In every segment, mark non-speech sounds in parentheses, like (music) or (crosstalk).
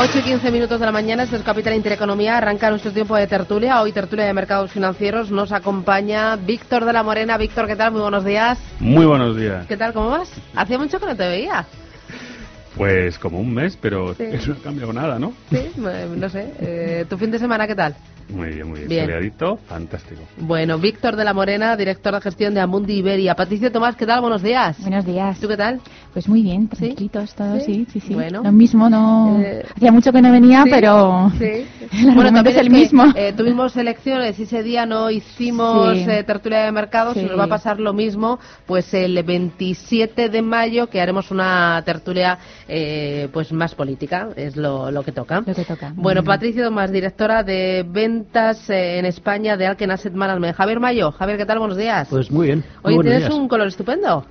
8 y 15 minutos de la mañana, desde Capital Intereconomía, arranca nuestro tiempo de tertulia. Hoy tertulia de mercados financieros. Nos acompaña Víctor de la Morena. Víctor, ¿qué tal? Muy buenos días. Muy buenos días. ¿Qué tal? ¿Cómo vas? Hacía mucho que no te veía. Pues como un mes, pero eso (laughs) no ha cambiado nada, ¿no? Sí, no sé. Eh, ¿Tu fin de semana qué tal? Muy bien, muy bien. bien. fantástico. Bueno, Víctor de la Morena, director de gestión de Amundi Iberia. Patricia Tomás, ¿qué tal? Buenos días. Buenos días. ¿Tú qué tal? Pues muy bien, tranquilitos todos, sí, sí, sí. Bueno. Lo mismo, no... Eh, Hacía mucho que no venía, pero... Sí. (laughs) El bueno, también es el mismo. Eh, tuvimos elecciones y ese día no hicimos eh, tertulia de mercados y nos va a pasar lo mismo, pues el 27 de mayo que haremos una tertulia pues más política, es lo, lo que toca. Lo que toca. Bueno, Patricia Tomás, directora de ventas en España de Alken Asset Management. Javier Mayo, Javier, ¿qué tal? Buenos días. Pues muy bien. Hoy tienes un color estupendo.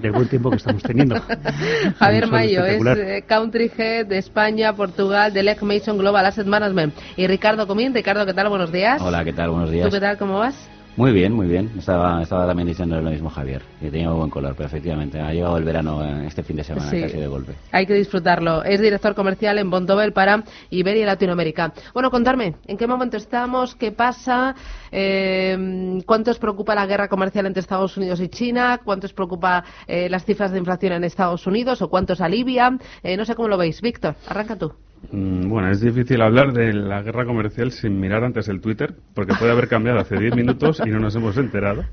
De buen tiempo que estamos teniendo. (laughs) Javier Mayo es eh, Country Head de España, Portugal, de Leg Mason Global Asset Management. Y Ricardo Comín. Ricardo, ¿qué tal? Buenos días. Hola, ¿qué tal? Buenos días. ¿Tú qué tal? ¿Cómo vas? Muy bien, muy bien. Estaba, estaba también diciendo lo mismo Javier, que tenía buen color, pero efectivamente ha llegado el verano este fin de semana casi de golpe. Hay que disfrutarlo. Es director comercial en Bontobel para Iberia y Latinoamérica. Bueno, contarme, ¿en qué momento estamos? ¿Qué pasa? Eh, ¿Cuánto os preocupa la guerra comercial entre Estados Unidos y China? ¿Cuánto os preocupa eh, las cifras de inflación en Estados Unidos? ¿O cuánto os alivia? Eh, no sé cómo lo veis. Víctor, arranca tú. Mm, bueno, es difícil hablar de la guerra comercial sin mirar antes el Twitter, porque puede haber cambiado hace 10 minutos y no nos hemos enterado.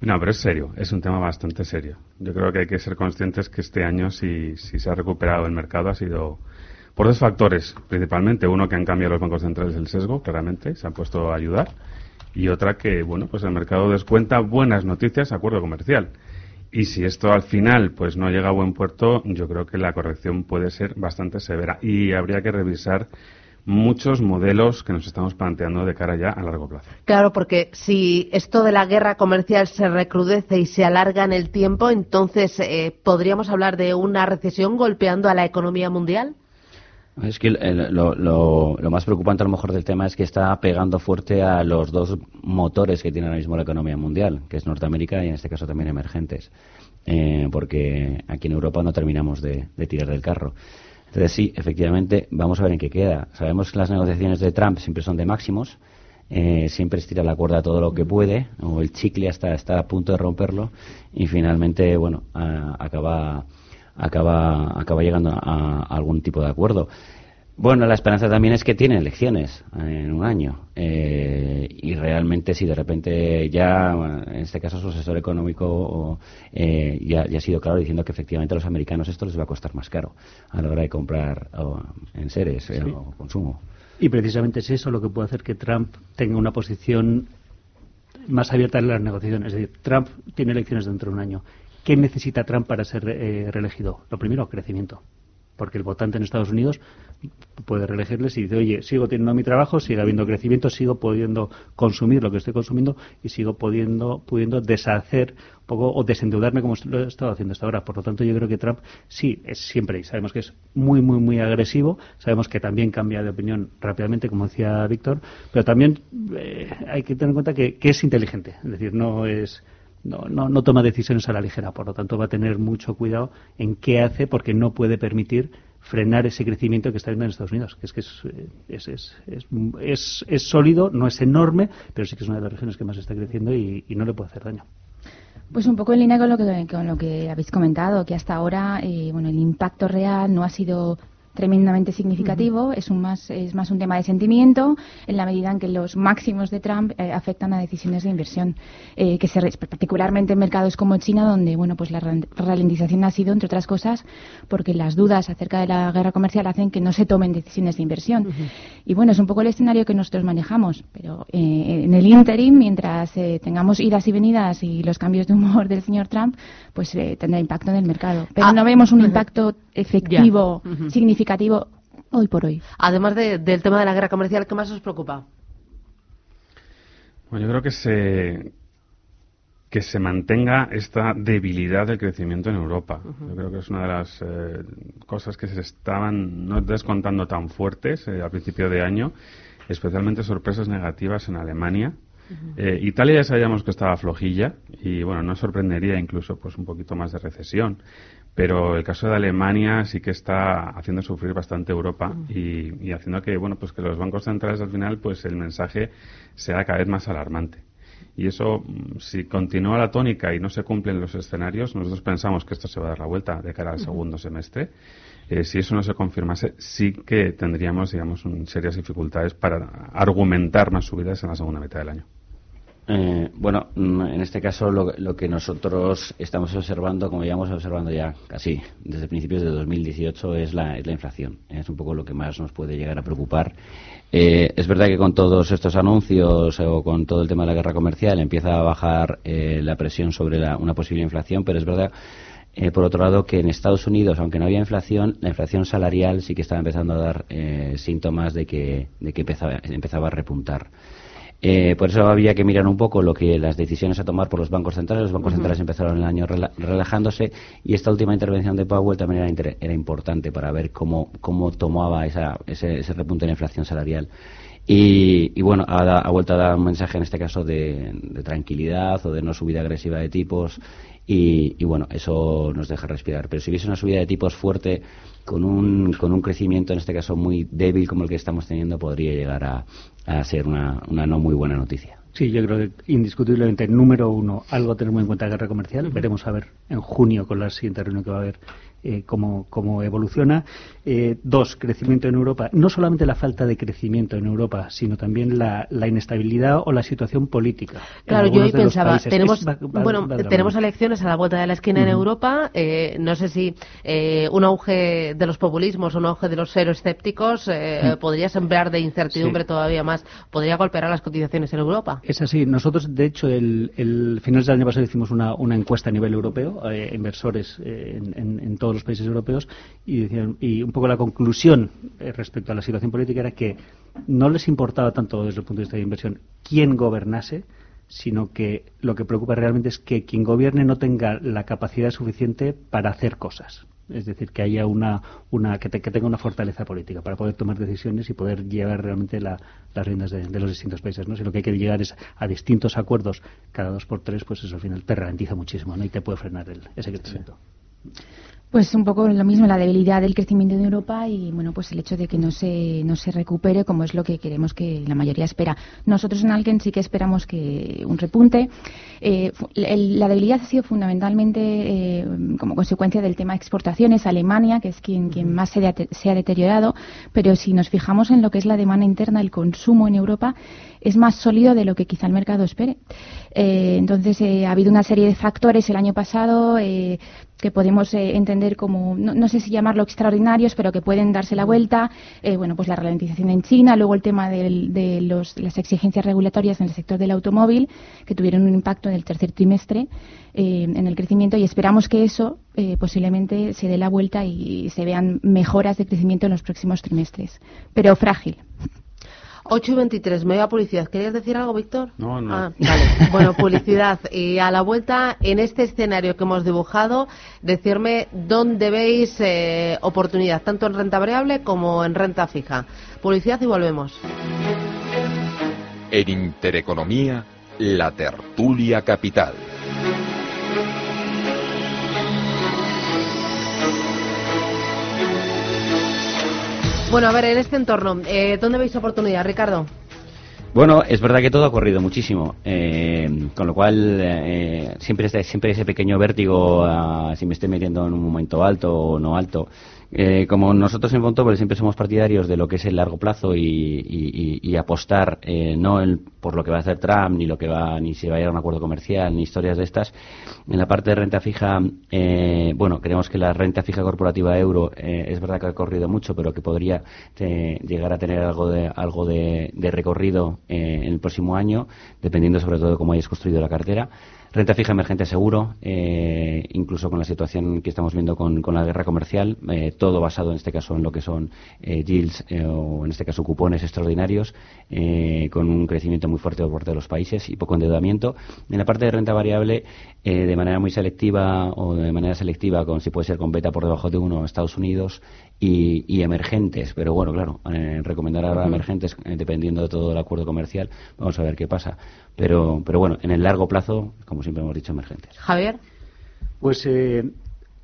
No, pero es serio, es un tema bastante serio. Yo creo que hay que ser conscientes que este año, si, se ha recuperado el mercado, ha sido por dos factores, principalmente. Uno, que han cambiado los bancos centrales el sesgo, claramente, se han puesto a ayudar. Y otra, que, bueno, pues el mercado descuenta buenas noticias, acuerdo comercial. Y si esto al final pues no llega a buen puerto, yo creo que la corrección puede ser bastante severa y habría que revisar muchos modelos que nos estamos planteando de cara ya a largo plazo. Claro, porque si esto de la guerra comercial se recrudece y se alarga en el tiempo, entonces eh, podríamos hablar de una recesión golpeando a la economía mundial. Es que lo, lo, más preocupante a lo mejor del tema es que está pegando fuerte a los dos motores que tiene ahora mismo la economía mundial, que es Norteamérica y en este caso también emergentes, eh, porque aquí en Europa no terminamos de, tirar del carro. Entonces sí, efectivamente, vamos a ver en qué queda. Sabemos que las negociaciones de Trump siempre son de máximos, eh, siempre estira la cuerda todo lo que puede, o el chicle hasta está a punto de romperlo, y finalmente, bueno, acaba acaba, acaba llegando a, algún tipo de acuerdo. Bueno, la esperanza también es que tiene elecciones en un año. Eh, y realmente, si de repente ya, en este caso, su asesor económico eh, ya, ha sido claro diciendo que efectivamente a los americanos esto les va a costar más caro a la hora de comprar en seres eh, o consumo. Y precisamente es eso lo que puede hacer que Trump tenga una posición más abierta en las negociaciones. Es decir, Trump tiene elecciones dentro de un año ¿Qué necesita Trump para ser eh, reelegido? Lo primero, crecimiento. Porque el votante en Estados Unidos puede reelegirle si dice, oye, sigo teniendo mi trabajo, sigue habiendo crecimiento, sigo pudiendo consumir lo que estoy consumiendo y sigo pudiendo, pudiendo deshacer un poco o desendeudarme como lo he estado haciendo hasta ahora. Por lo tanto, yo creo que Trump sí es siempre, y sabemos que es muy, muy, muy agresivo, sabemos que también cambia de opinión rápidamente, como decía Víctor, pero también eh, hay que tener en cuenta que es inteligente, es decir, no es no, no, no, toma decisiones a la ligera, por lo tanto va a tener mucho cuidado en qué hace porque no puede permitir frenar ese crecimiento que está viendo en Estados Unidos, que es que es, es, es, es, es sólido, no es enorme, pero sí que es una de las regiones que más está creciendo y, no le puede hacer daño. Pues un poco en línea con lo que, con lo que habéis comentado, que hasta ahora eh, bueno, el impacto real no ha sido tremendamente significativo, es, un más, es más un tema de sentimiento, en la medida en que los máximos de Trump eh, afectan a decisiones de inversión, eh, que se, particularmente en mercados como China, donde bueno, pues la ralentización ha sido, entre otras cosas, porque las dudas acerca de la guerra comercial hacen que no se tomen decisiones de inversión. Y bueno, es un poco el escenario que nosotros manejamos, pero eh, en el interim, mientras tengamos idas y venidas y los cambios de humor (laughs) del señor Trump, pues tendrá impacto en el mercado. Pero ah, no vemos un impacto efectivo, significativo hoy por hoy. Además del tema de la guerra comercial, ¿qué más os preocupa? Bueno, yo creo que se que se mantenga esta debilidad del crecimiento en Europa. Yo creo que es una de las eh, cosas que se estaban no descontando tan fuertes eh, al principio de año, especialmente sorpresas negativas en Alemania. Eh, Italia ya sabíamos que estaba flojilla y bueno, no sorprendería incluso pues un poquito más de recesión. Pero el caso de Alemania sí que está haciendo sufrir bastante Europa mm. y, haciendo que, bueno, pues que los bancos centrales al final, pues el mensaje sea cada vez más alarmante. Y eso, mm, si continúa la tónica y no se cumplen los escenarios, nosotros pensamos que esto se va a dar la vuelta de cara al segundo semestre. Eh, si eso no se confirmase, sí que tendríamos, digamos, serias dificultades para argumentar más subidas en la segunda mitad del año. Eh, bueno, mm, en este caso lo, que nosotros estamos observando, como llevamos observando ya casi desde principios de 2018, es la, es la inflación. Es un poco lo que más nos puede llegar a preocupar. Eh, es verdad que con todos estos anuncios o con todo el tema de la guerra comercial empieza a bajar eh, la presión sobre una posible inflación, pero es verdad por otro lado, que en Estados Unidos, aunque no había inflación, la inflación salarial sí que estaba empezando a dar síntomas de que, de que empezaba, empezaba a repuntar. Eh, por eso había que mirar un poco lo que las decisiones a tomar por los bancos centrales. Los bancos centrales empezaron el año relajándose y esta última intervención de Powell también era, importante para ver cómo, cómo tomaba esa, ese, repunte de la inflación salarial. Y, bueno, ha, vuelto a dar un mensaje en este caso de, tranquilidad o de no subida agresiva de tipos y, y, bueno, eso nos deja respirar. Pero si hubiese una subida de tipos fuerte, con un, con un crecimiento en este caso muy débil como el que estamos teniendo, podría llegar a, a ser una, una no muy buena noticia. Sí, yo creo que indiscutiblemente, número uno, algo a tener muy en cuenta la guerra comercial. Veremos a ver en junio con la siguiente reunión que va a haber eh, cómo, cómo, evoluciona. Eh, dos, crecimiento en Europa. No solamente la falta de crecimiento en Europa, sino también la, inestabilidad o la situación política. Claro, yo hoy pensaba, tenemos, bueno, tenemos elecciones a la vuelta de la esquina en Europa. Eh, no sé si un auge de los populismos o un auge de los cero escépticos podría sembrar de incertidumbre todavía más, podría golpear a las cotizaciones en Europa. Es así. Nosotros, de hecho, el, el finales del año pasado hicimos una, encuesta a nivel europeo, inversores en, en, en todo los países europeos y, y un poco la conclusión eh, respecto a la situación política era que no les importaba tanto desde el punto de vista de inversión quién gobernase, sino que lo que preocupa realmente es que quien gobierne no tenga la capacidad suficiente para hacer cosas. Es decir, que haya una, una que, tenga una fortaleza política para poder tomar decisiones y poder llevar realmente las riendas de, los distintos países. ¿no? Si lo que hay que llegar es a distintos acuerdos cada dos por tres, pues eso al final te ralentiza muchísimo ¿no? y te puede frenar el, ese crecimiento. Pues un poco lo mismo, la debilidad del crecimiento de Europa y bueno, pues el hecho de que no se, no se recupere como es lo que queremos que la mayoría espera. Nosotros en Alken sí que esperamos que un repunte. Eh, la debilidad ha sido fundamentalmente eh, como consecuencia del tema de exportaciones. Alemania, que es quien, quien más se, se ha deteriorado, pero si nos fijamos en lo que es la demanda interna, el consumo en Europa, es más sólido de lo que quizá el mercado espere. Eh, entonces, ha habido una serie de factores el año pasado que podemos eh, entender como, no, sé si llamarlo extraordinarios, pero que pueden darse la vuelta. Eh, bueno, pues la ralentización en China, luego el tema de los, las exigencias regulatorias en el sector del automóvil, que tuvieron un impacto en el tercer trimestre eh, en el crecimiento y esperamos que eso posiblemente se dé la vuelta y se vean mejoras de crecimiento en los próximos trimestres, pero frágil. 8 y 23, me voy a publicidad. ¿Querías decir algo, Víctor? No, no. Ah, vale. (laughs) Bueno, publicidad. Y a la vuelta, en este escenario que hemos dibujado, decirme dónde veis eh, oportunidad, tanto en renta variable como en renta fija. Publicidad y volvemos. En Intereconomía, la tertulia capital. Bueno, a ver, en este entorno, eh, ¿dónde veis oportunidad, Ricardo? Bueno, es verdad que todo ha corrido muchísimo, eh, con lo cual eh, siempre, siempre ese pequeño vértigo, si me estoy metiendo en un momento alto o no alto, Eh, como nosotros en Fontobel siempre somos partidarios de lo que es el largo plazo y, apostar eh, no por lo que va a hacer Trump, ni lo que va, ni si va a ir a un acuerdo comercial, ni historias de estas, en la parte de renta fija, eh, bueno, creemos que la renta fija corporativa euro es verdad que ha corrido mucho, pero que podría llegar a tener algo de, algo de, de recorrido en el próximo año, dependiendo sobre todo de cómo hayas construido la cartera. Renta fija emergente seguro, eh, incluso con la situación que estamos viendo con, la guerra comercial, eh, todo basado en este caso en lo que son eh, yields o en este caso cupones extraordinarios, con un crecimiento muy fuerte por parte de los países y poco endeudamiento. En la parte de renta variable, de manera muy selectiva o de manera selectiva, con si puede ser con beta por debajo de uno Estados Unidos y, emergentes. Pero bueno, claro, recomendar ahora emergentes dependiendo de todo el acuerdo comercial. Vamos a ver qué pasa. Pero, pero bueno, en el largo plazo, como siempre hemos dicho, emergentes. Javier. Pues eh,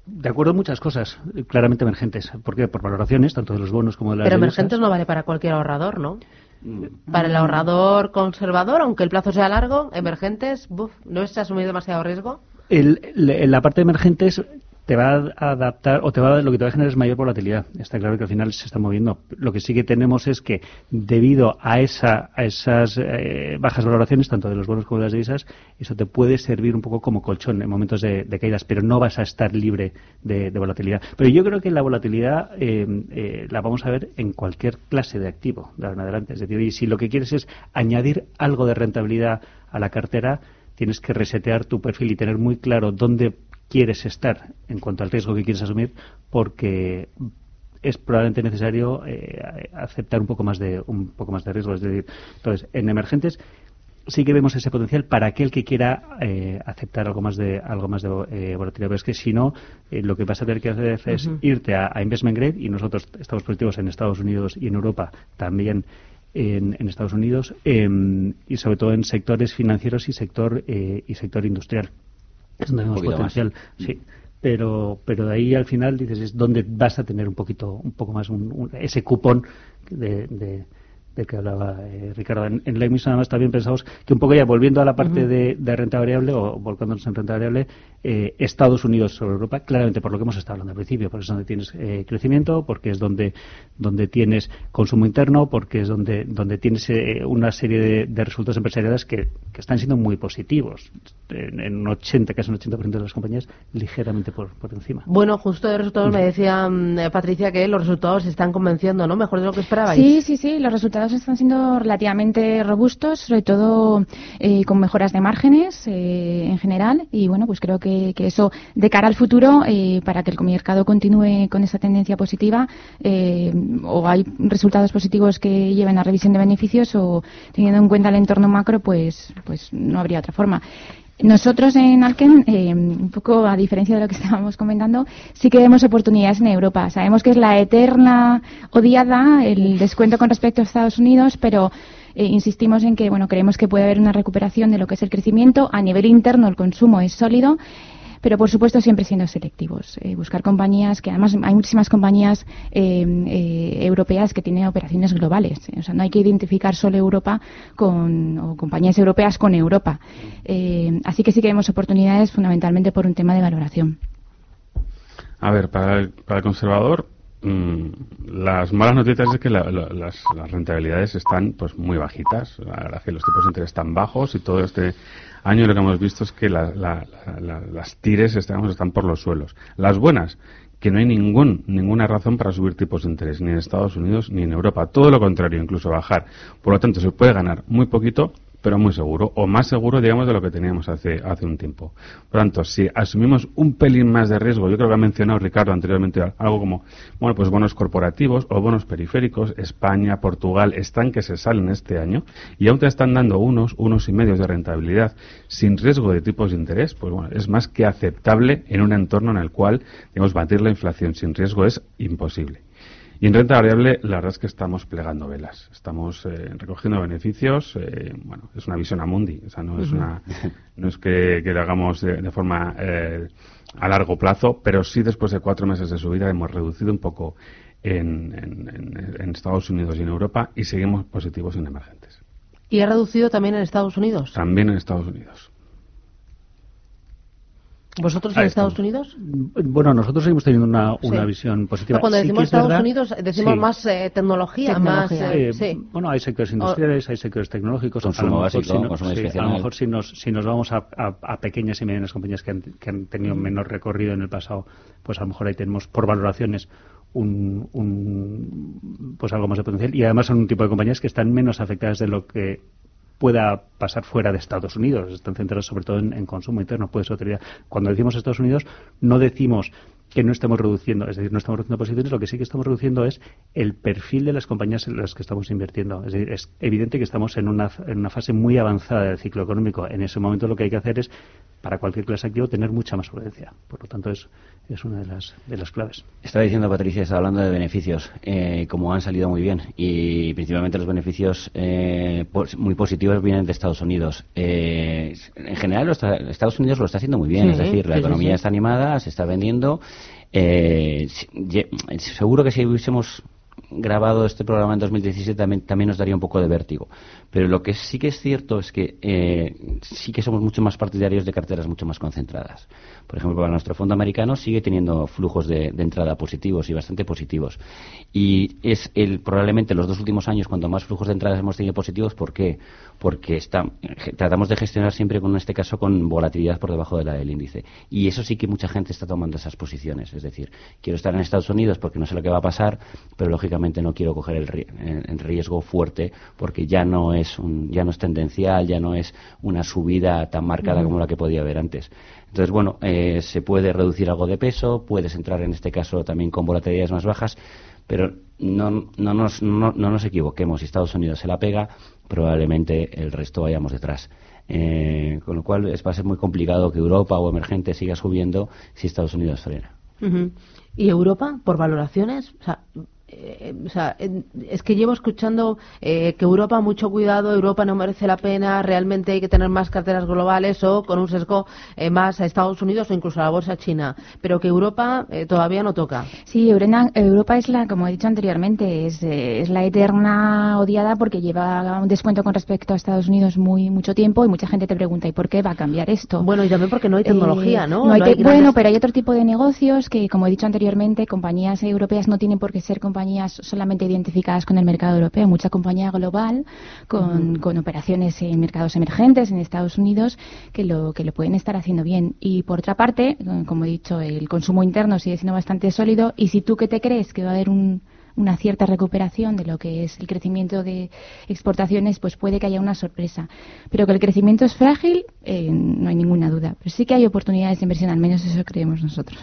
de acuerdo muchas cosas, claramente emergentes. ¿Por qué? Por valoraciones, tanto de los bonos como de las Pero emergentes no vale para cualquier ahorrador, ¿no? Mm. Para el ahorrador conservador, aunque el plazo sea largo, emergentes, buf, ¿no es asumir demasiado riesgo? El, la parte de emergentes te va a adaptar o te va lo que te va a generar es mayor volatilidad. Está claro que al final se está moviendo. Lo que sí que tenemos es que debido a, esa, a esas eh, bajas valoraciones, tanto de los bonos como de las divisas, eso te puede servir un poco como colchón en momentos de, caídas, pero no vas a estar libre de, volatilidad. Pero yo creo que la volatilidad eh, eh, la vamos a ver en cualquier clase de activo de ahora en adelante. Es decir, y si lo que quieres es añadir algo de rentabilidad a la cartera, tienes que resetear tu perfil y tener muy claro dónde quieres estar en cuanto al riesgo que quieres asumir, porque es probablemente necesario eh, aceptar un poco más de un poco más de riesgo. Es decir, entonces en emergentes sí que vemos ese potencial para aquel que quiera eh, aceptar algo más de algo más de eh, volatilidad. Pero es que si no, lo que vas a tener que hacer es irte a, investment grade y nosotros estamos positivos en Estados Unidos y en Europa también. En, Estados Unidos em, y sobre todo en sectores financieros y sector y sector industrial es donde vemos potencial, sí. Pero, pero de ahí al final dices es donde vas a tener un poquito, un poco más ese cupón de del que hablaba eh, Ricardo. En, en la además también pensamos que un poco ya volviendo a la parte de, renta variable o volcándonos en renta variable, eh, Estados Unidos sobre Europa, claramente por lo que hemos estado hablando al principio, porque es donde tienes eh, crecimiento, porque es donde, donde tienes consumo interno, porque es donde, donde tienes una serie de, resultados empresariales que, que, están siendo muy positivos. En, un 80, casi un 80% de las compañías, ligeramente por, por encima. Bueno, justo de resultados me decía mm, Patricia que los resultados se están convenciendo, ¿no? Mejor de lo que esperabais. Sí, sí, sí, los resultados están siendo relativamente robustos, sobre todo eh, con mejoras de márgenes eh, en general. Y bueno, pues creo que, eso de cara al futuro, eh, para que el mercado continúe con esa tendencia positiva, o hay resultados positivos que lleven a revisión de beneficios, o teniendo en cuenta el entorno macro, pues, pues no habría otra forma. Nosotros en Alken, eh, un poco a diferencia de lo que (laughs) estábamos comentando, sí que vemos oportunidades en Europa. Sabemos que es la eterna odiada el descuento con respecto a Estados Unidos, pero eh, insistimos en que bueno creemos que puede haber una recuperación de lo que es el crecimiento. A nivel interno el consumo es sólido pero por supuesto siempre siendo selectivos. Eh, buscar compañías, que además hay muchísimas compañías eh, eh, europeas que tienen operaciones globales. O sea, no hay que identificar solo Europa con, o compañías europeas con Europa. así que sí que vemos oportunidades fundamentalmente por un tema de valoración. A ver, para el, para el conservador, las malas noticias es que las, las, rentabilidades están pues muy bajitas. La verdad que los tipos de interés están bajos y todo este año lo que hemos visto es que las tires están por los suelos. Las buenas, que no hay ningún, ninguna razón para subir tipos de interés, ni en Estados Unidos ni en Europa. Todo lo contrario, incluso bajar. Por lo tanto, se puede ganar muy poquito pero muy seguro, o más seguro, digamos, de lo que teníamos hace, hace un tiempo. Por tanto, si asumimos un pelín más de riesgo, yo creo que ha mencionado Ricardo anteriormente algo como, bueno, pues bonos corporativos o bonos periféricos, España, Portugal, están que se salen este año y aún te están dando unos, unos y medios de rentabilidad sin riesgo de tipos de interés, pues bueno, es más que aceptable en un entorno en el cual, digamos, batir la inflación sin riesgo es imposible. Y en renta variable, la verdad es que estamos plegando velas. Estamos eh, recogiendo beneficios. Eh, bueno, es una visión a mundi. O sea, no es, una, no es que, lo hagamos de, forma eh, a largo plazo, pero sí después de cuatro meses de subida hemos reducido un poco en, en, Estados Unidos y en Europa y seguimos positivos en emergentes. ¿Y ha reducido también en Estados Unidos? También en Estados Unidos. ¿Vosotros en Estados Unidos? Bueno, nosotros seguimos teniendo una, una visión positiva. cuando decimos Estados Unidos, decimos más eh, tecnología, más. Eh, bueno, hay sectores industriales, hay sectores tecnológicos. Consumo básico, si consumo A lo mejor si nos, si nos vamos a, a, pequeñas y medianas compañías que han, que han tenido mm. menor recorrido en el pasado, pues a lo mejor ahí tenemos por valoraciones un, un, pues algo más de potencial y además son un tipo de compañías que están menos afectadas de lo que pueda pasar fuera de Estados Unidos. Están centrados sobre todo en, consumo interno. Puede ser autoridad. Cuando decimos Estados Unidos, no decimos que no estemos reduciendo, es decir, no estamos reduciendo posiciones, lo que sí que estamos reduciendo es el perfil de las compañías en las que estamos invirtiendo. Es decir, es evidente que estamos en una, en una fase muy avanzada del ciclo económico. En ese momento lo que hay que hacer es, para cualquier clase activo, tener mucha más prudencia. Por lo tanto, es, es una de las, de las claves. Estaba diciendo Patricia, estaba hablando de beneficios, eh, como han salido muy bien, y principalmente los beneficios eh, muy positivos vienen de Estados Unidos. Eh, en general, Estados Unidos lo está haciendo muy bien, es decir, la economía está animada, se está vendiendo. seguro que si hubiésemos grabado este programa en 2017 también, también nos daría un poco de vértigo. Pero lo que sí que es cierto es que eh, sí que somos mucho más partidarios de carteras mucho más concentradas. Por ejemplo, para nuestro fondo americano sigue teniendo flujos de, entrada positivos y bastante positivos. Y es el, probablemente los dos últimos años cuando más flujos de entrada hemos tenido positivos. ¿Por qué? Porque está, tratamos de gestionar siempre, con en este caso, con volatilidad por debajo de la del índice. Y eso sí que mucha gente está tomando esas posiciones. Es decir, quiero estar en Estados Unidos porque no sé lo que va a pasar, pero lógicamente no quiero coger el, riesgo fuerte porque ya no es un, ya no es tendencial, ya no es una subida tan marcada como la que podía haber antes. Entonces, bueno, eh, se puede reducir algo de peso, puedes entrar en este caso también con volatilidades más bajas, pero no, no, nos, no, no nos equivoquemos. Si Estados Unidos se la pega, probablemente el resto vayamos detrás. Eh, con lo cual va a ser muy complicado que Europa o emergente siga subiendo si Estados Unidos frena. ¿Y Europa, por valoraciones? Eh, o sea, es que llevo escuchando eh, que Europa, mucho cuidado, Europa no merece la pena, realmente hay que tener más carteras globales o con un sesgo eh, más a Estados Unidos o incluso a la bolsa china, pero que Europa todavía no toca. Sí, Europa es la, como he dicho anteriormente, es, es la eterna odiada porque lleva un descuento con respecto a Estados Unidos muy mucho tiempo y mucha gente te pregunta, ¿y por qué va a cambiar esto? Bueno, y también porque no hay tecnología, ¿no? Bueno, pero hay otro tipo de negocios que, como he dicho anteriormente, compañías europeas no tienen por qué ser compañías compañías solamente identificadas con el mercado europeo, mucha compañía global con, con, operaciones en mercados emergentes en Estados Unidos que lo, que lo pueden estar haciendo bien. Y por otra parte, como he dicho, el consumo interno sigue siendo bastante sólido y si tú que te crees que va a haber una cierta recuperación de lo que es el crecimiento de exportaciones, pues puede que haya una sorpresa. Pero que el crecimiento es frágil, eh, no hay ninguna duda. Pero sí que hay oportunidades de inversión, al menos eso creemos nosotros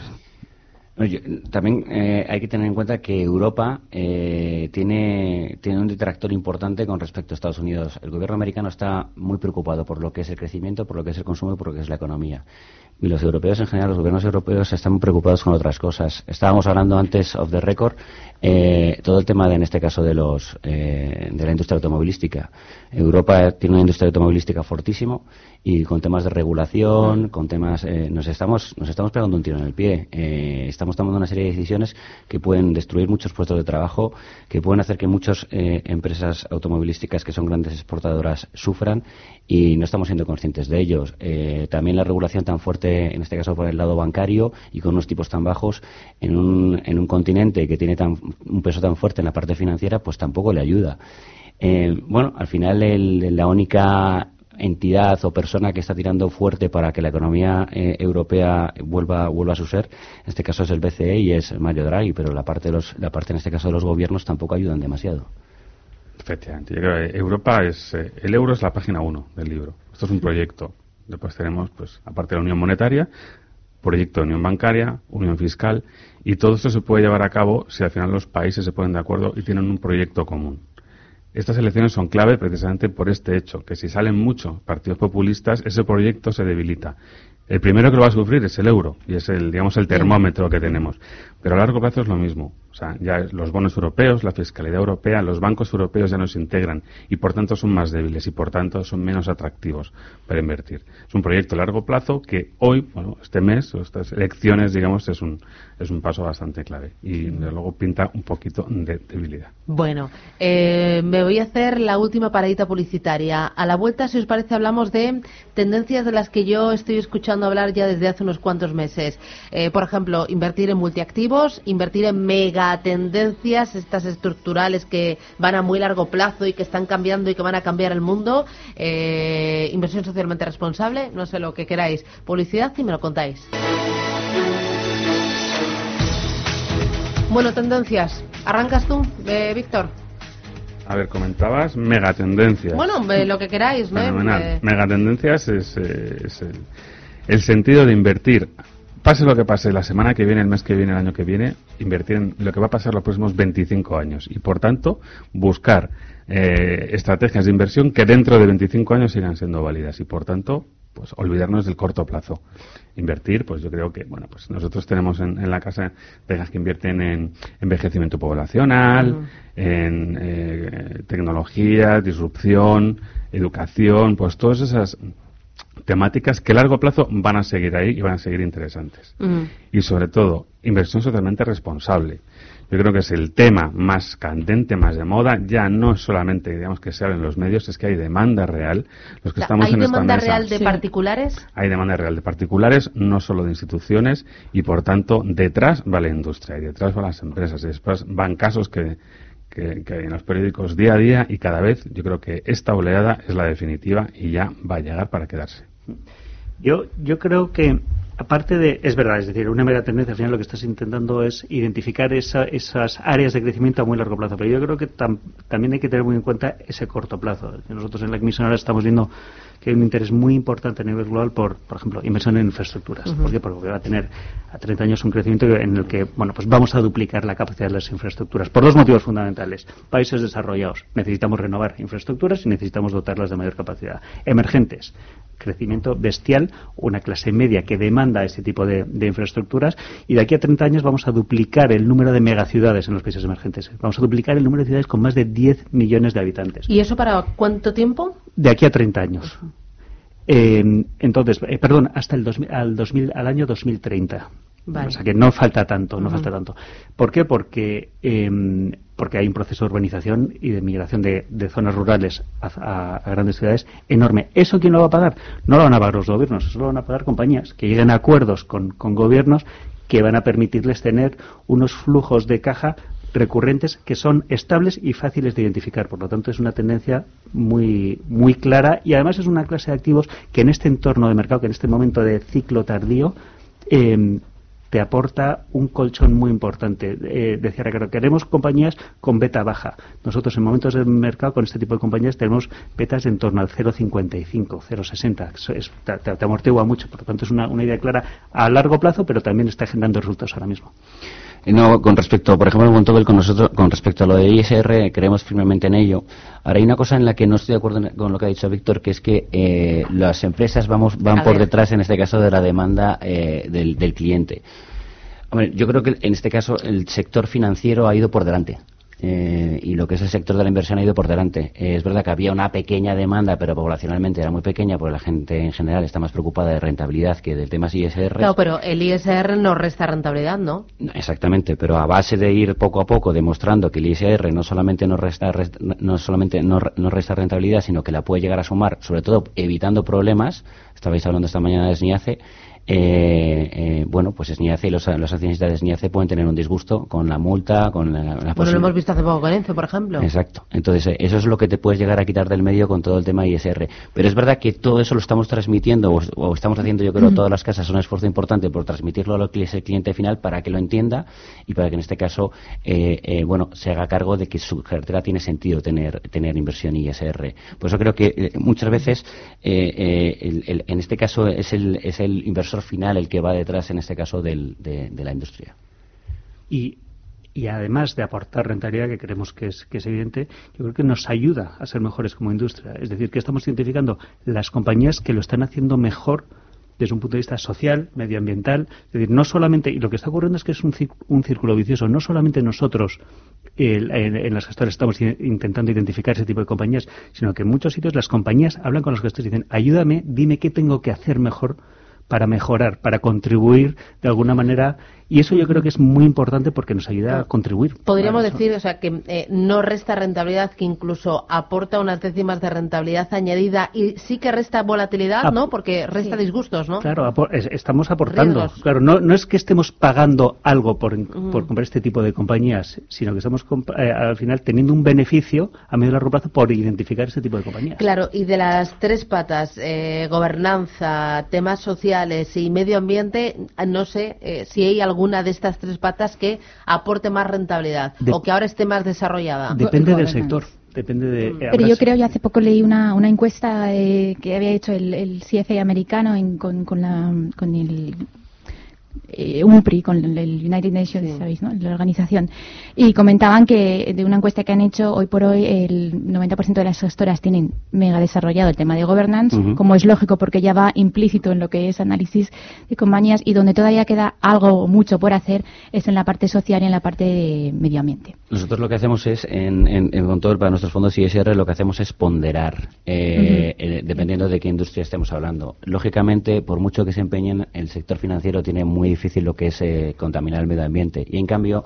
también eh, hay que tener en cuenta que Europa eh, tiene, tiene un detractor importante con respecto a Estados Unidos. El gobierno americano está muy preocupado por lo que es el crecimiento, por lo que es el consumo y por lo que es la economía. Y los europeos en general, los gobiernos europeos están preocupados con otras cosas. Estábamos hablando antes of the record eh, todo el tema de, en este caso de los de la industria automovilística. Europa tiene una industria automovilística fortísimo y con temas de regulación, con temas eh, nos estamos nos estamos pegando un tiro en el pie. Eh, estamos tomando una serie de decisiones que pueden destruir muchos puestos de trabajo, que pueden hacer que muchas eh, empresas automovilísticas que son grandes exportadoras sufran y no estamos siendo conscientes de ellos. también la regulación tan fuerte, en este caso por el lado bancario y con unos tipos tan bajos en un, en un continente que tiene tan, un peso tan fuerte en la parte financiera, pues tampoco le ayuda. bueno, al final la única entidad o persona que está tirando fuerte para que la economía eh, europea vuelva, vuelva a su ser, en este caso es el BCE y es Mario Draghi, pero la parte, de los, la parte en este caso de los gobiernos tampoco ayudan demasiado. Efectivamente, yo creo que Europa es, eh, el euro es la página uno del libro. Esto es un proyecto. Después tenemos, pues, aparte de la unión monetaria, proyecto de unión bancaria, unión fiscal, y todo esto se puede llevar a cabo si al final los países se ponen de acuerdo y tienen un proyecto común. Estas elecciones son clave precisamente por este hecho, que si salen muchos partidos populistas, ese proyecto se debilita. El primero que lo va a sufrir es el euro, y es el, digamos, el termómetro que tenemos. Pero a largo plazo es lo mismo. O sea, ya los bonos europeos, la fiscalidad europea, los bancos europeos ya no se integran y por tanto son más débiles y por tanto son menos atractivos para invertir. Es un proyecto a largo plazo que hoy, bueno, este mes, estas elecciones, digamos, es un, es un paso bastante clave y luego pinta un poquito de debilidad. Bueno, eh, me voy a hacer la última paradita publicitaria. A la vuelta, si os parece, hablamos de tendencias de las que yo estoy escuchando hablar ya desde hace unos cuantos meses. Eh, por ejemplo, invertir en multiactivos, invertir en megatendencias, estas estructurales que van a muy largo plazo y que están cambiando y que van a cambiar el mundo. Eh, inversión socialmente responsable, no sé lo que queráis. Publicidad y me lo contáis. Bueno, tendencias. ¿Arrancas tú, eh, Víctor? A ver, comentabas megatendencias. Bueno, lo que queráis, ¿no? Fenomenal. Megatendencias es, es el, el sentido de invertir pase lo que pase la semana que viene, el mes que viene, el año que viene, invertir en lo que va a pasar los próximos 25 años. Y, por tanto, buscar eh, estrategias de inversión que dentro de 25 años sigan siendo válidas. Y, por tanto, pues olvidarnos del corto plazo. Invertir, pues yo creo que, bueno, pues nosotros tenemos en, la casa tejas que invierten en envejecimiento poblacional, en eh, tecnología, disrupción, educación, pues todas esas temáticas que a largo plazo van a seguir ahí y van a seguir interesantes. Y sobre todo, inversión socialmente responsable. Yo creo que es el tema más candente, más de moda. Ya no es solamente, digamos, que se habla en los medios, es que hay demanda real. Los que estamos ¿Hay en demanda real de particulares? Hay demanda real de particulares, no solo de instituciones, y por tanto, detrás va la industria y detrás van las empresas. Y después van casos que, que, en los periódicos día a día y cada vez yo creo que esta oleada es la definitiva y ya va a llegar para quedarse. Yo, yo creo que aparte de, es verdad, es decir, una mega tendencia, al final lo que estás intentando es identificar esas áreas de crecimiento a muy largo plazo, pero yo creo que también hay que tener muy en cuenta ese corto plazo. Nosotros en la Comisión ahora estamos viendo que hay un interés muy importante a nivel global por, por ejemplo, inversión en infraestructuras. ¿Por qué? Porque va a tener a 30 años un crecimiento en el que, bueno, pues vamos a duplicar la capacidad de las infraestructuras por dos motivos fundamentales. Países desarrollados, necesitamos renovar infraestructuras y necesitamos dotarlas de mayor capacidad. Emergentes, crecimiento bestial, una clase media que demanda ese tipo de, infraestructuras y de aquí a 30 años vamos a duplicar el número de megaciudades en los países emergentes. Vamos a duplicar el número de ciudades con más de 10 millones de habitantes. ¿Y eso para cuánto tiempo? De aquí a 30 años. Eh, entonces, eh, perdón, hasta el al, 2000, al año 2030. O sea que no falta tanto, no falta tanto. ¿Por qué? Porque, em, porque hay un proceso de urbanización y de migración de, zonas rurales a, grandes ciudades enorme. ¿Eso quién lo va a pagar? No lo van a pagar los gobiernos, eso lo van a pagar compañías que lleguen a acuerdos con, con gobiernos que van a permitirles tener unos flujos de caja recurrentes que son estables y fáciles de identificar. Por lo tanto, es una tendencia muy, muy clara y además es una clase de activos que en este entorno de mercado, que en este momento de ciclo tardío, eh, te aporta un colchón muy importante. Eh, decía Ricardo, queremos compañías con beta baja. Nosotros en momentos de mercado con este tipo de compañías tenemos betas en torno al 0,55, 0,60. te, te, amortigua mucho, por lo tanto es una, una idea clara a largo plazo, pero también está generando resultados ahora mismo. No, con respecto, por ejemplo, con con nosotros, con respecto a lo de ISR, creemos firmemente en ello. Ahora hay una cosa en la que no estoy de acuerdo con lo que ha dicho Víctor, que es que eh, las empresas vamos, van por detrás, en este caso, de la demanda eh, del, del cliente. Hombre, yo creo que en este caso el sector financiero ha ido por delante. Eh, y lo que es el sector de la inversión ha ido por delante. Eh, es verdad que había una pequeña demanda, pero poblacionalmente era muy pequeña, porque la gente en general está más preocupada de rentabilidad que del tema ISR. Claro, pero el ISR no resta rentabilidad, ¿no? Exactamente, pero a base de ir poco a poco demostrando que el ISR no solamente no resta, no solamente no, no resta rentabilidad, sino que la puede llegar a sumar, sobre todo evitando problemas. Estabais hablando esta mañana de SNIACE eh, eh, bueno, pues SNIACE y los, los accionistas de SNIACE pueden tener un disgusto con la multa, con la, la Bueno, lo hemos visto hace poco con por ejemplo. Exacto. Entonces, eh, eso es lo que te puedes llegar a quitar del medio con todo el tema ISR. Pero es verdad que todo eso lo estamos transmitiendo, o, estamos haciendo, yo creo, todas las casas un esfuerzo importante por transmitirlo a lo que es el cliente final para que lo entienda y para que en este caso, eh, eh, bueno, se haga cargo de que su cartera tiene sentido tener, tener inversión ISR. Por eso creo que muchas veces, en este caso, es el, es el inversor final el que va detrás, en este caso, de, la industria. Y, además de aportar rentabilidad, que creemos que es, que es evidente, yo creo que nos ayuda a ser mejores como industria. Es decir, que estamos identificando las compañías que lo están haciendo mejor desde un punto de vista social, medioambiental. Es decir, no solamente, y lo que está ocurriendo es que es un, un círculo vicioso, no solamente nosotros en, en, las gestoras estamos intentando identificar ese tipo de compañías, sino que en muchos sitios las compañías hablan con los gestores y dicen, ayúdame, dime qué tengo que hacer mejor para mejorar, para contribuir de alguna manera y eso yo creo que es muy importante porque nos ayuda a contribuir. Podríamos decir, o sea, que eh, no resta rentabilidad, que incluso aporta unas décimas de rentabilidad añadida y sí que resta volatilidad, ¿no? Porque resta disgustos, ¿no? Claro, estamos aportando. Claro, no, no es que estemos pagando algo por, por comprar este tipo de compañías, sino que estamos eh, al final teniendo un beneficio a medio y largo plazo por identificar este tipo de compañías. Claro, y de las tres patas, eh, gobernanza, temas sociales y medio ambiente, no sé si hay algo alguna de estas tres patas que aporte más rentabilidad o que ahora esté más desarrollada? Depende del sector. Depende de, mm. Pero yo creo, yo hace poco leí una, una encuesta eh, que había hecho el, el CFA americano con, con, la, con el eh, UNPRI, con el United Nations, ¿sabéis? No? La organización. Y comentaban que de una encuesta que han hecho, hoy por hoy el 90% de las gestoras tienen mega desarrollado el tema de governance, como es lógico porque ya va implícito en lo que es análisis de compañías y donde todavía queda algo mucho por hacer es en la parte social y en la parte de medio ambiente. Nosotros lo que hacemos es, en, en, en para nuestros fondos ISR, lo que hacemos es ponderar, eh, eh, dependiendo de qué industria estemos hablando. Lógicamente, por mucho que se empeñen, el sector financiero tiene muy difícil lo que es eh, contaminar el medio ambiente. Y en cambio,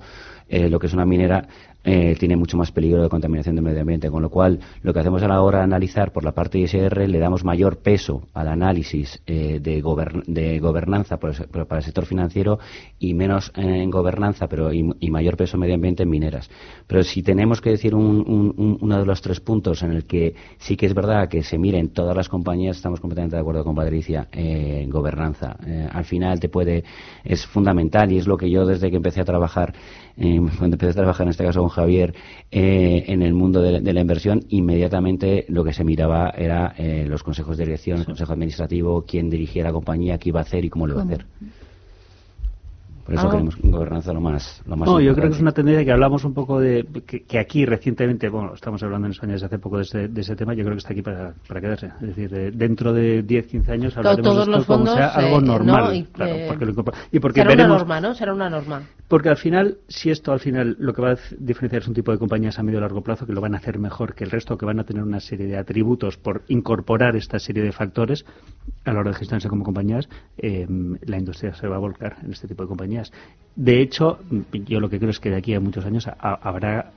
eh, lo que es una minera eh, tiene mucho más peligro de contaminación del medio ambiente, con lo cual lo que hacemos a la hora de analizar por la parte ISR le damos mayor peso al análisis eh, de, de, gobernanza para el sector financiero y menos en gobernanza pero y, mayor peso medio ambiente en mineras. Pero si tenemos que decir uno de los tres puntos en el que sí que es verdad que se miren todas las compañías, estamos completamente de acuerdo con Patricia, en gobernanza. al final te puede, es fundamental y es lo que yo desde que empecé a trabajar (laughs) cuando empecé a trabajar en este caso Javier eh, en el mundo de, la inversión, inmediatamente lo que se miraba era eh, los consejos de dirección, el consejo administrativo, quién dirigía la compañía, qué iba a hacer y cómo lo iba a hacer. Por eso queremos gobernanza lo más, lo más No, yo creo que es una tendencia que hablamos un poco de que, aquí recientemente, bueno, estamos hablando en España desde hace poco de ese, tema, yo creo que está aquí para, para quedarse. Es decir, dentro de 10, 15 años hablaremos Todos los fondos, sea algo eh, normal. y, claro, porque lo y porque será una norma, ¿no? Será una norma. Porque al final, si esto al final lo que va a diferenciar es un tipo de compañías a medio y largo plazo que lo van a hacer mejor que el resto, que van a tener una serie de atributos por incorporar esta serie de factores a la hora de gestionarse como compañías, eh, la industria se va a volcar en este tipo de compañías. De hecho, yo lo que creo es que de aquí a muchos años habrá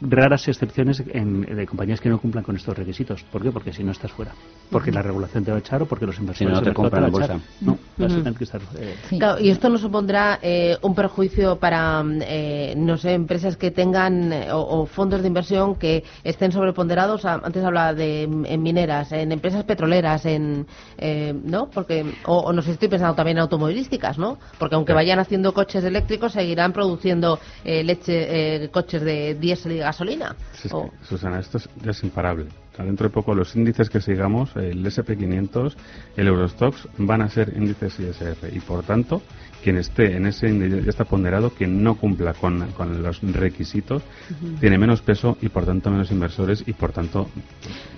raras excepciones en, de compañías que no cumplan con estos requisitos. ¿Por qué? Porque si no estás fuera. Porque la regulación te va a echar o porque los inversores no te compran la bolsa. No, vas a tener que estar. Eh, y esto no supondrá eh, un perjuicio para, eh, no sé, empresas que tengan o, fondos de inversión que estén sobreponderados. Antes hablaba de en mineras, en empresas petroleras, en. ¿No? Porque. O, no sé, estoy pensando también en automovilísticas, ¿no? Porque aunque vayan haciendo coches eléctricos, seguirán produciendo leche, coches de diésel gasolina. Susana, esto es, imparable. dentro de poco los índices que sigamos, el SP500, el Eurostox, van a ser índices ISF y por tanto quien esté en ese índice ya está ponderado, quien no cumpla con, los requisitos, tiene menos peso y por tanto menos inversores y por tanto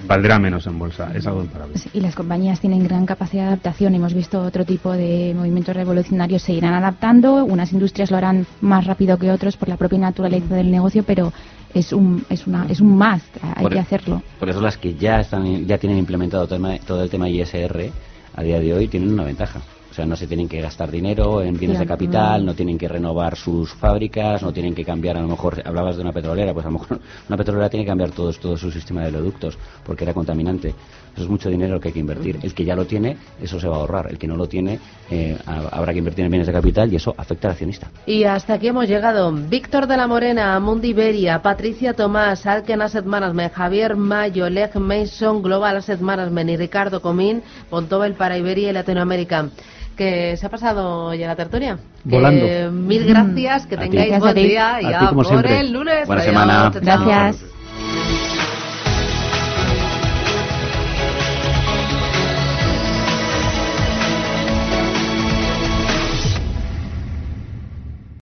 valdrá menos en bolsa. Es algo imparable. Y las compañías tienen gran capacidad de adaptación. Hemos visto otro tipo de movimientos revolucionarios se irán adaptando. Unas industrias lo harán más rápido que otros por la propia naturaleza del negocio, pero es un, es una, es un must, hay que e- hacerlo. Por eso las que ya, están, ya tienen implementado todo el, tema, ISR a día de hoy tienen una ventaja. O sea, no se tienen que gastar dinero en bienes de capital, no tienen que renovar sus fábricas, no tienen que cambiar, a lo mejor, hablabas de una petrolera, pues a lo mejor (laughs) una petrolera tiene que cambiar todo, todo su sistema de oleoductos porque era contaminante. Eso es mucho dinero que hay que invertir. El que ya lo tiene, eso se va a ahorrar. El que no lo tiene, eh, habrá que invertir en bienes de capital y eso afecta al accionista. Y hasta aquí hemos llegado. Víctor de la Morena, Mundi Iberia, Patricia Tomás, Alken Asset Management, Javier Mayo, Leg Mason, Global Asset Management y Ricardo Comín, Pontobel para Iberia y Latinoamérica que se ha pasado ya la tertulia. Volando. mil gracias, que tengáis buen día y ya por el lunes. Buena semana. Gracias.